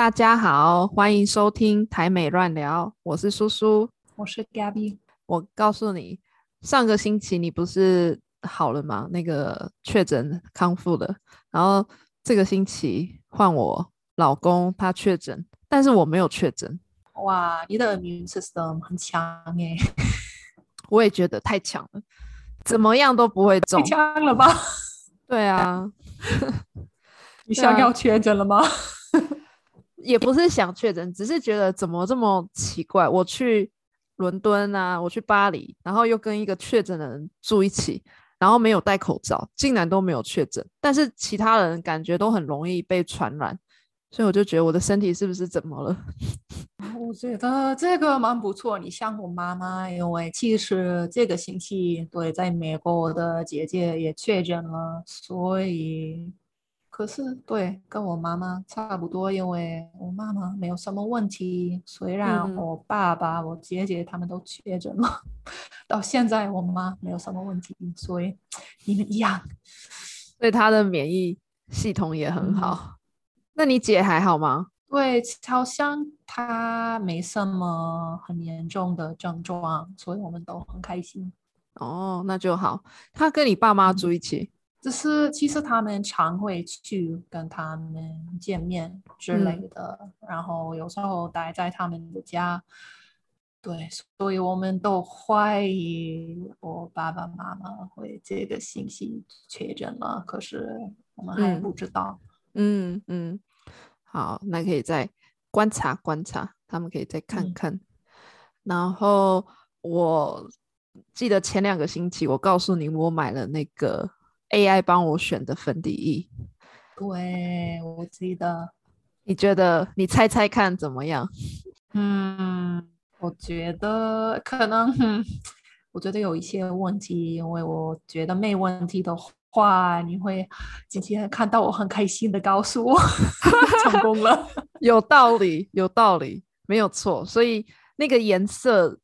大家好，欢迎收听台美乱聊，我是苏苏，我是 Gabby。我告诉你，上个星期你不是好了吗？那个确诊康复了，然后这个星期换我老公他确诊，但是我没有确诊。哇，你的 immune system 很强哎！我也觉得太强了，怎么样都不会中。太强了吧？对啊。你想要确诊了吗？也不是想确诊，只是觉得怎么这么奇怪。我去伦敦啊，我去巴黎，然后又跟一个确诊的人住一起，然后没有戴口罩，竟然都没有确诊，但是其他人感觉都很容易被传染，所以我就觉得我的身体是不是怎么了？我觉得这个蛮不错。你像我妈妈，因为其实这个星期对在美国我的姐姐也确诊了，所以。可是，对，跟我妈妈差不多，因为我妈妈没有什么问题。虽然我爸爸、我姐姐他们都确诊了，到现在我妈没有什么问题，所以你们一样，对她的免疫系统也很好。那你姐还好吗？对，好像她没什么很严重的症状，所以我们都很开心。哦，那就好。她跟你爸妈住一起。只是其实他们常会去跟他们见面之类的，然后有时候待在他们的家。对，所以我们都怀疑我爸爸妈妈会这个信息确诊了，可是我们还不知道。嗯嗯，好，那可以再观察观察，他们可以再看看。然后我记得前两个星期我告诉你，我买了那个。AI 帮我选的粉底液，对我记得。你觉得？你猜猜看怎么样？嗯，我觉得可能，我觉得有一些问题，因为我觉得没问题的话，你会今天看到我很开心的告诉我 成功了。有道理，有道理，没有错。所以那个颜色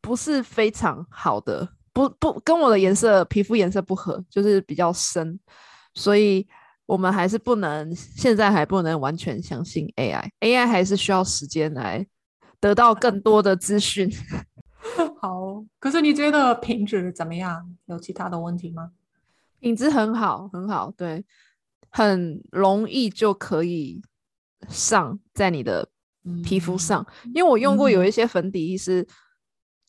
不是非常好的。不不，跟我的颜色皮肤颜色不合，就是比较深，所以我们还是不能，现在还不能完全相信 AI，AI 还是需要时间来得到更多的资讯。好，可是你觉得品质怎么样？有其他的问题吗？品质很好，很好，对，很容易就可以上在你的皮肤上，因为我用过有一些粉底液是，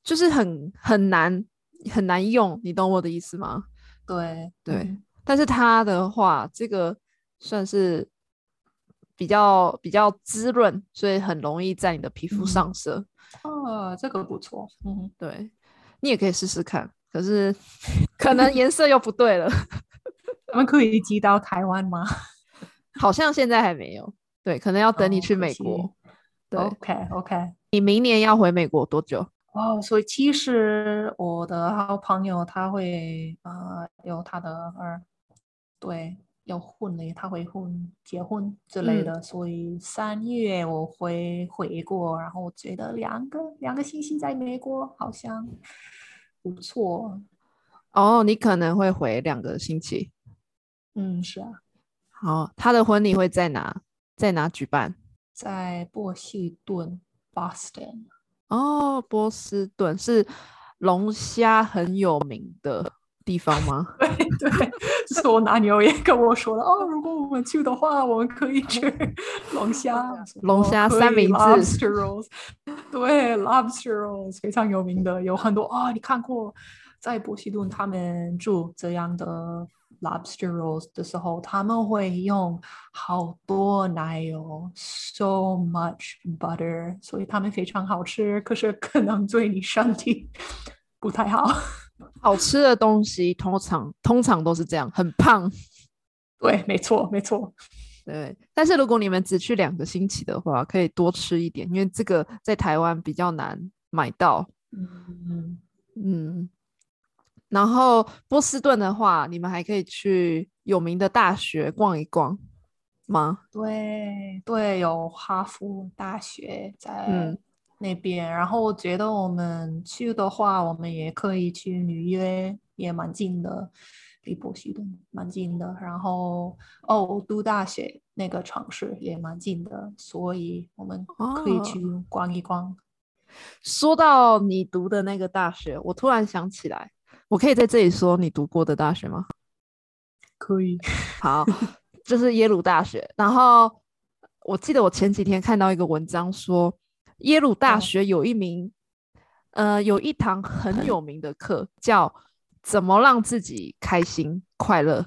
就是很很难。很难用，你懂我的意思吗？对对，但是它的话，这个算是比较比较滋润，所以很容易在你的皮肤上色。哦，这个不错。嗯，对，你也可以试试看。可是 可能颜色又不对了。我们可以寄到台湾吗？好像现在还没有。对，可能要等你去美国。对，OK OK。你明年要回美国多久？哦，所以其实我的好朋友他会呃有他的儿，对，要婚礼，他会婚结婚之类的，所以三月我会回国，然后我觉得两个两个星期在美国好像不错。哦，你可能会回两个星期。嗯，是啊。好，他的婚礼会在哪？在哪举办？在波士顿，Boston。哦，波士顿是龙虾很有名的地方吗？对对，是我男友也跟我说了哦，如果我们去的话，我们可以吃龙虾，龙虾三明治，lobster rolls，对，lobster rolls 非常有名的，有很多啊，你看过在波士顿他们住这样的。Lobster rolls 的时候，他们会用好多奶油，so much butter，所以他们非常好吃。可是可能对你身体不太好。好吃的东西通常通常都是这样，很胖。对，没错，没错。对，但是如果你们只去两个星期的话，可以多吃一点，因为这个在台湾比较难买到。嗯嗯。然后波士顿的话，你们还可以去有名的大学逛一逛吗？对对，有哈佛大学在那边。然后我觉得我们去的话，我们也可以去纽约，也蛮近的，离波士顿蛮近的。然后哦，读大学那个城市也蛮近的，所以我们可以去逛一逛。说到你读的那个大学，我突然想起来，我可以在这里说你读过的大学吗？可以。好，就是耶鲁大学。然后我记得我前几天看到一个文章说，耶鲁大学有一名，呃，有一堂很有名的课叫“怎么让自己开心快乐”。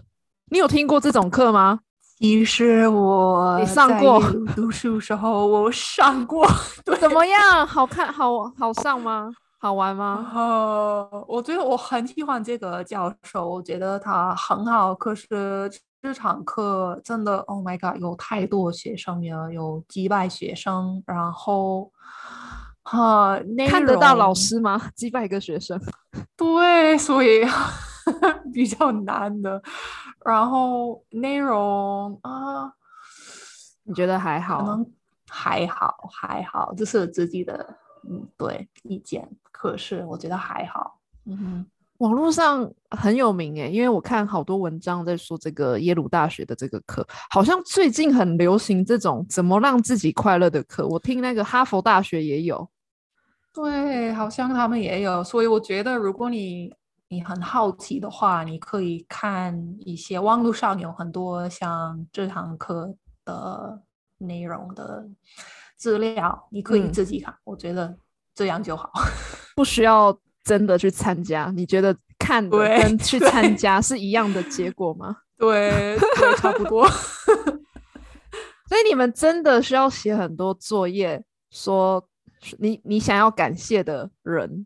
你有听过这种课吗？其实我你上过读书时候，我上过。怎么样？好看好好上吗？好玩吗？呃，我觉得我很喜欢这个教授，我觉得他很好。可是这场课真的，Oh my God，有太多学生了，有几百学生，然后哈，看得到老师吗？几百个学生？对，所以 比较难的。然后内容啊，你觉得还好？可能还好，还好，这是自己的嗯对意见。可是我觉得还好。嗯哼，网络上很有名诶，因为我看好多文章在说这个耶鲁大学的这个课，好像最近很流行这种怎么让自己快乐的课。我听那个哈佛大学也有，对，好像他们也有。所以我觉得如果你你很好奇的话，你可以看一些网络上有很多像这堂课的内容的资料，你可以自己看。我觉得这样就好，不需要真的去参加。你觉得看跟去参加是一样的结果吗？对，差不多。所以你们真的需要写很多作业，说你你想要感谢的人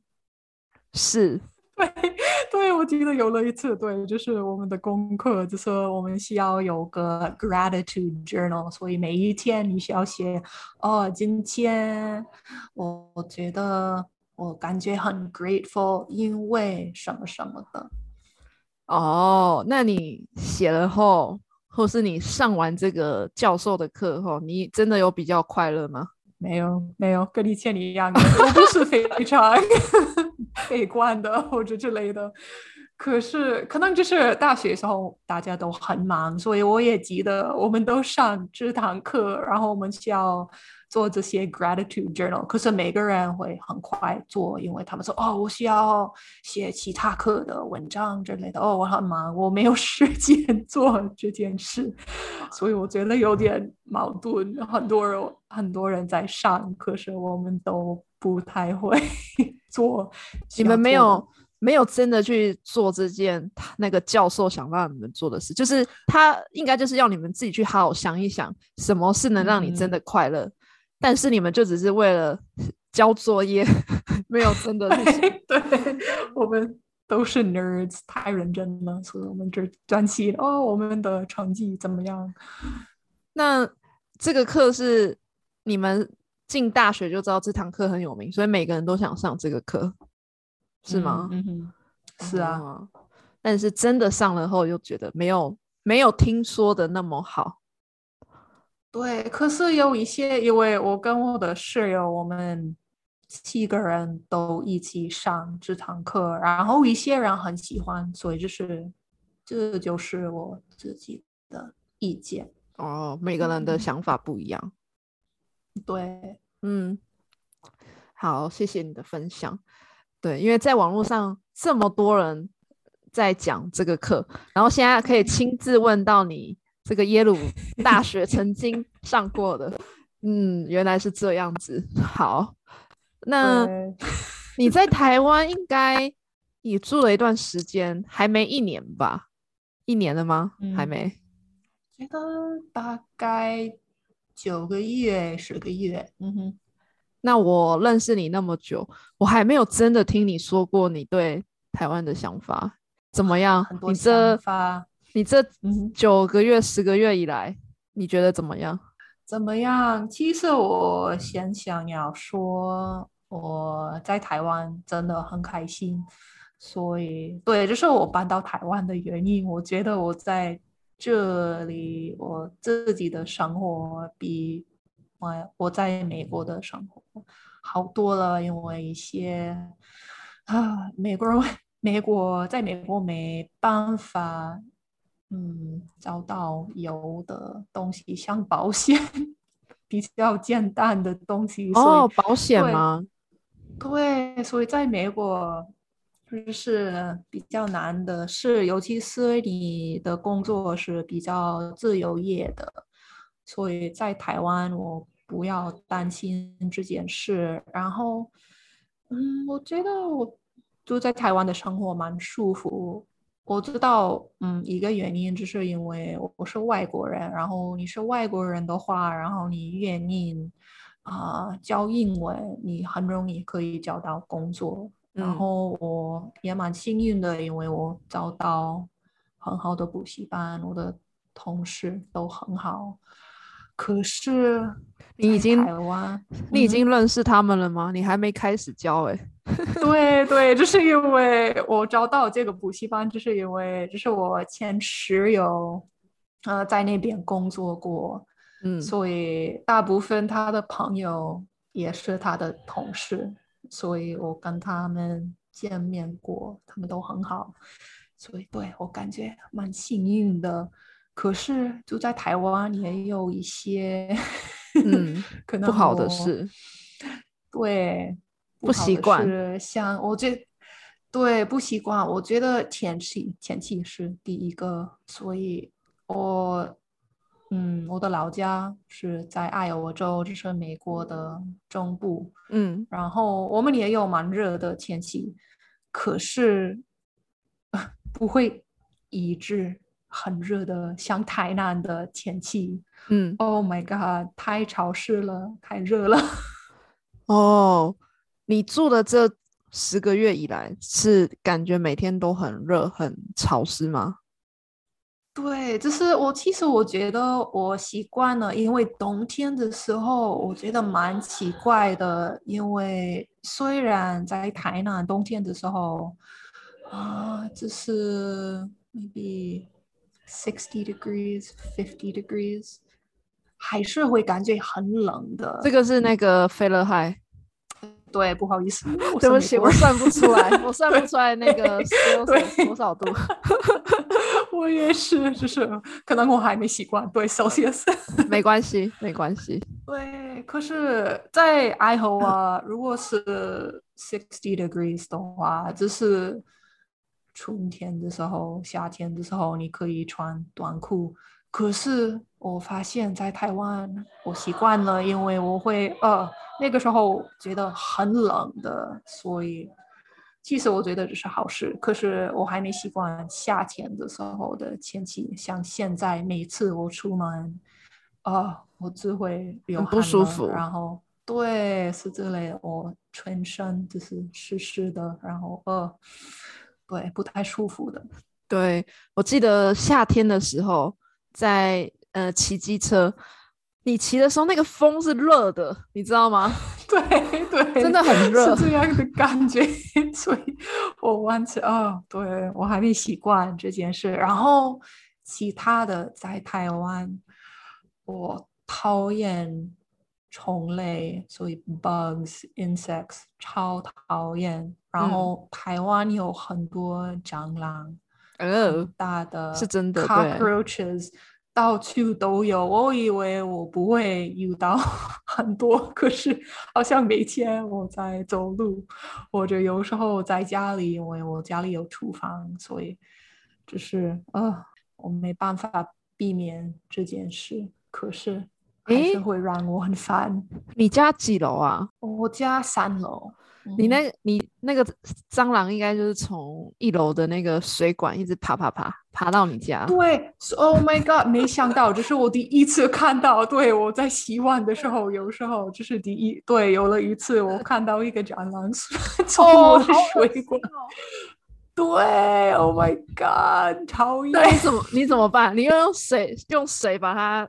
是。对，对，我记得有了一次，对，就是我们的功课，就是我们需要有个 gratitude journal，所以每一天你需要写，哦，今天我我觉得我感觉很 grateful，因为什么什么的。哦，那你写了后，或是你上完这个教授的课后，你真的有比较快乐吗？没有，没有，跟你前一样，我不是非常。悲观的或者之类的，可是可能就是大学时候大家都很忙，所以我也记得我们都上这堂课，然后我们需要做这些 gratitude journal。可是每个人会很快做，因为他们说哦，我需要写其他课的文章之类的。哦，我很忙，我没有 时间做这件事，所以我觉得有点矛盾。很多人很多人在上，可是我们都不太会。做你们没有没有真的去做这件那个教授想让你们做的事，就是他应该就是要你们自己去好好想一想，什么是能让你真的快乐。但是你们就只是为了交作业，没有真的对，我们都是 nerds，太认真了，所以我们就专心哦，我们的成绩怎么样？那这个课是你们。进大学就知道这堂课很有名，所以每个人都想上这个课，是吗？嗯哼，是啊。但是真的上了后，又觉得没有没有听说的那么好。对，可是有一些，因为我跟我的室友，我们七个人都一起上这堂课，然后一些人很喜欢，所以就是这就是我自己的意见。哦，每个人的想法不一样。对，嗯，好，谢谢你的分享。对，因为在网络上这么多人在讲这个课，然后现在可以亲自问到你这个耶鲁大学曾经上过的，嗯，原来是这样子。好，那你在台湾应该也住了一段时间，还没一年吧？一年了吗？还没？觉得大概。九个月，十个月，嗯哼。那我认识你那么久，我还没有真的听你说过你对台湾的想法怎么样？你这你这嗯九个月、十个月以来，你觉得怎么样？怎么样？其实我先想要说，我在台湾真的很开心，所以对，这是我搬到台湾的原因。我觉得我在。这里我自己的生活比我我在美国的生活好多了，因为一些啊，美国人 美国在美国没办法嗯找到有的东西，像保险 比较简单的东西。哦，保险对吗？对，所以在美国就是比较难的是，尤其是你的工作是比较自由业的，所以在台湾我不要担心这件事。然后，嗯，我觉得我住在台湾的生活蛮舒服。我知道，嗯，一个原因就是因为我是外国人，然后你是外国人的话，然后你愿意啊、教英文，你很容易可以找到工作。然嗯后我也蛮幸运的，因为我找到很好的补习班，我的同事都很好。可是你已经台湾，你已嗯经认识他们了吗？你还没开始教哎、对对，就是因为我找到这个补习班，就是因为这是我前室友，呃，在那边工作过，嗯，所以大部分他的朋友也是他的同事，所以我跟他们见面过，他们都很好，所以对我感觉蛮幸运的。可是就在台湾也有一些嗯 可能不好的事，对，不习惯是像我觉对不习惯，我觉得天气天气是第一个，所以我嗯，我的老家是在爱荷华州，这是美国的中部，嗯，然后我们也有蛮热的天气，可是 不会一致很热的像台南的天气。嗯，Oh my god，太潮湿了，太热了。哦，你住的这十个月以来，是感觉每天都很热、很潮湿吗？对，就是我其实我觉得我习惯了，因为冬天的时候我觉得蛮奇怪的，因为虽然在台南冬天的时候啊，就是 maybe sixty degrees, fifty degrees，还是会感觉很冷的。这个是那个菲勒海，对，不好意思，对不起，我算不出来，我算不出来那个对多少度。我也是，就是可能我还没习惯。对，Celsius。没关系，没关系。对，可是，在爱荷华，如果是 sixty degrees 的话，就是春天的时候、夏天的时候，你可以穿短裤。可是我发现，在台湾，我习惯了，因为我会呃那个时候觉得很冷的，所以其实我觉得这是好事。可是我还没习惯夏天的时候的天气，像现在每次我出门。啊，我只会流很不舒服然后对，是这类，我全身就是湿湿的，然后呃，对，不太舒服的。对，我记得夏天的时候，在呃骑机车，你骑的时候那个风是热的，你知道吗？对 对，真的很热是这样的感觉，所以我完全哦，对我还没习惯这件事。然后其他的在台湾，我讨厌虫类，所以 bugs insects 超讨厌。然嗯后台湾有很多蟑螂，呃很，大的是真的 cockroaches 到处都有。我以为我不会遇到 很多，可是好像每天我在走路，或者有时候在家里，因为我家里有厨房，所以就是呃，我没办法避免这件事。可是还诶是会让我很烦。你家几楼啊？我家三楼，嗯你那你那个蟑螂应该就是从一楼的那个水管一直爬爬爬爬到你家。对，Oh my God！没想到，这是我第一次看到。对，我在洗碗的时候，有时候这是第一，对，有了一次我看到一个蟑螂从 我的水管。对，Oh my God！讨厌。那你怎么你怎么办？你要用水用水把它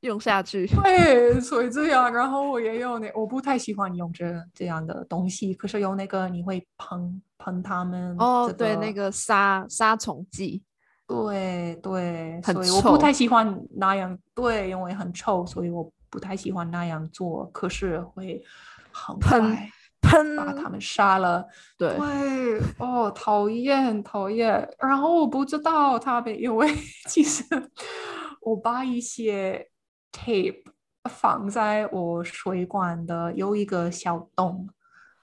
用下去。对，所以这样，然后我也有那，我不太喜欢用这这样的东西，可是有那个你会喷喷它们。哦，对，那个杀杀虫剂。对对，很所以我不太喜欢那样，对，因为很臭，所以我不太喜欢那样做。可是会很喷快，喷把他们杀了。对，对，哦，讨厌讨厌。然后我不知道他们，因为 其实我把一些 tape 放在我水管的有一个小洞，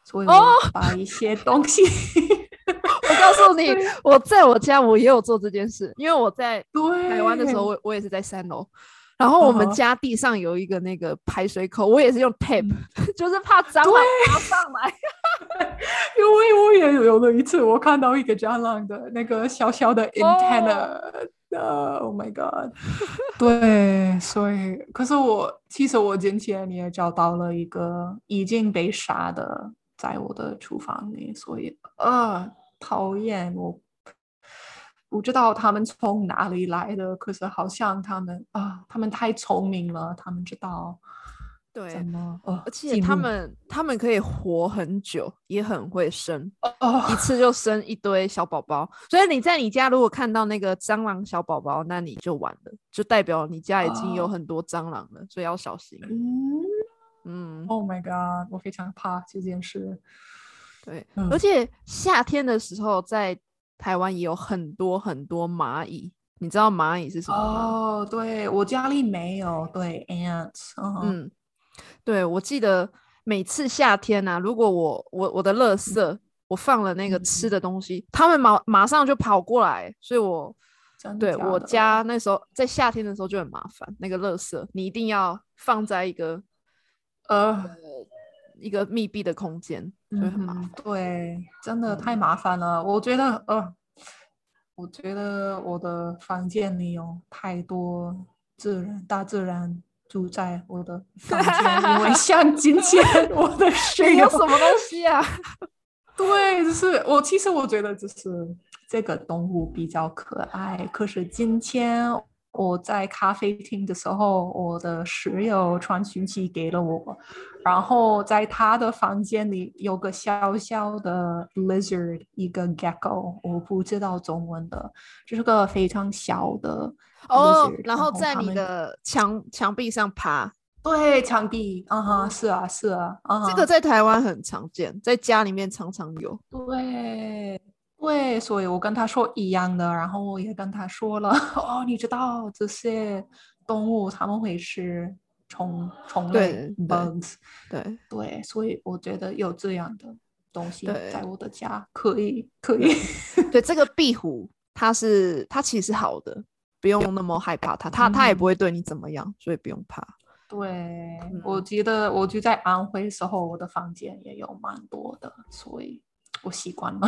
所以我哦把一些东西。我告诉你，我在我家我也有做这件事，因为我在台湾的时候，我我也是在三楼，然后我们家地上有一个那个排水口，我也是用 tape，、嗯。就是怕蟑螂爬上来。因为我也有了一次，我看到一个蟑螂的那个小小的 antenna，呃、oh my god，对，所以可是我其实我今天也找到了一个已经被杀的，在我的厨房里，所以啊，讨厌我。不知道他们从哪里来的，可是好像他们啊，他们太聪明了，他们知道对怎，么呃，而且他们他们可以活很久，也很会生，哦一次就生一堆小宝宝。所以你在你家如果看到那个蟑螂小宝宝，那你就完了，就代表你家已经有哦很多蟑螂了，所以要小心。嗯嗯，，Oh my god，我非常怕这件事。对，嗯而且夏天的时候在台湾也有很多很多蚂蚁，你知道蚂蚁是什么吗？哦，对我家里没有，对 ants，嗯，对，我记得每次夏天啊，如果我我我的垃圾我放了那个吃嗯的东西，他们马马上就跑过来，所以我真对我家那时候在夏天的时候就很麻烦，那个垃圾你一定要放在一个呃，一个密闭的空间，所以很麻嗯烦。对，真的太嗯麻烦了。我觉得，呃，我觉得我的房间里有太多自然、大自然住在我的房间，因为像今天 我的室友你有什么东西啊？对，就是我其实我觉得就是这个动物比较可爱，可是今天我在咖啡厅的时候，我的室友传讯息给了我，然后在他的房间里有个小小的 lizard，一个 gecko，我不知道中文的，就是个非常小的哦 lizard，，然后在你的墙墙壁上爬，对墙壁，啊哈，是啊是啊，啊哈这个在台湾很常见，在家里面常常有。对对，所以我跟他说一样的，然后我也跟他说了，哦，你知道这些动物他们会吃虫虫对类对 bugs，对，对，所以我觉得有这样的东西在我的家可以可以，对，这个壁虎它是它其实好的，不用那么害怕它，它它也嗯不会对你怎么样，所以不用怕。对，嗯。我记得我就在安徽的时候，我的房间也有蛮多的，所以我习惯 了。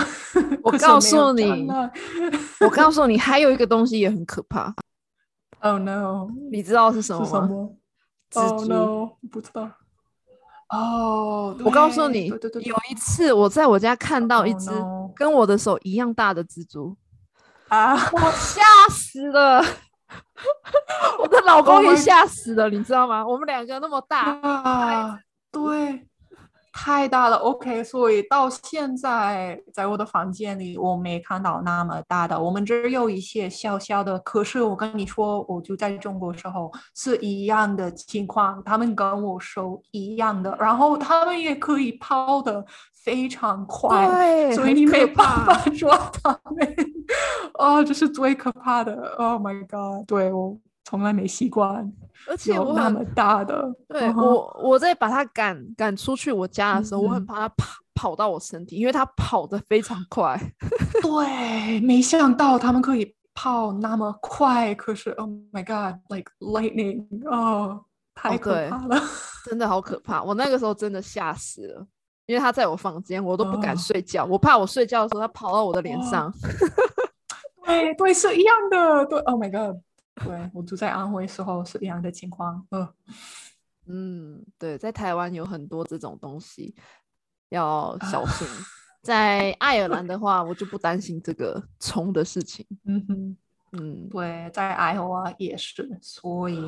我告诉你我告诉你，还有一个东西也很可怕，，Oh no，你知道是什么吗？蜘 Oh 蛛。no，不知道。哦，我告诉你对对对，有一次我在我家看到一 Oh 只跟我的手一样大的蜘蛛，啊，我吓死了。我的老公 Oh 也吓死了，你知道吗？我们两个那么大，啊，对，太大了。OK，所以到现在在我的房间里，我没看到那么大的，我们只有一些小小的。可是我跟你说，我就在中国时候是一样的情况，他们跟我说一样的，然后他们也可以抛的非常快。对，所以你没办法怕抓他们，哦，这是最可怕的。Oh my god！对我从来没习惯而且有那么大的。对我，我在把它赶赶出去我家的时候，我很嗯怕它跑跑到我身体，因为它跑得非常快。对，没想到他们可以跑那么快，可是 Oh my god！Like lightning！哦，太可怕了。真的好可怕！我那个时候真的吓死了，因为它在我房间，我都不敢哦睡觉，我怕我睡觉的时候它跑到我的脸哦上。对对，是一样的。对，Oh my god！对我住在安徽时候是一样的情况。呃，嗯，对，在台湾有很多这种东西，要小啊心。在爱尔兰的话，我就不担心这个虫的事情。嗯哼。嗯，对，在爱荷华也是，所以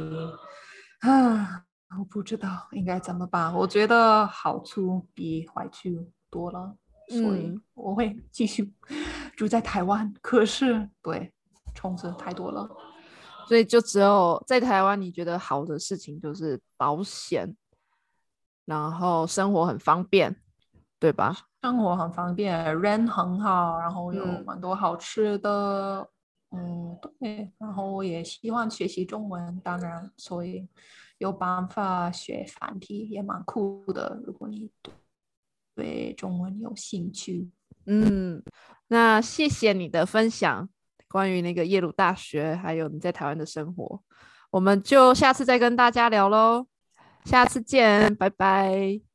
啊，我不知道应该怎么办。我觉得好处比坏处多了，所以嗯我会继续 住在台湾。可是，对，虫子太多了。所以就只有在台湾，你觉得好的事情就是保险，然后生活很方便，对吧？生活很方便，人很好，然后有嗯蛮多好吃的。嗯，对，然后我也希望学习中文，当然，所以有办法学繁体也蛮酷的。如果你对中文有兴趣，嗯，那谢谢你的分享，关于那个耶鲁大学，还有你在台湾的生活，我们就下次再跟大家聊喽，下次见，拜拜。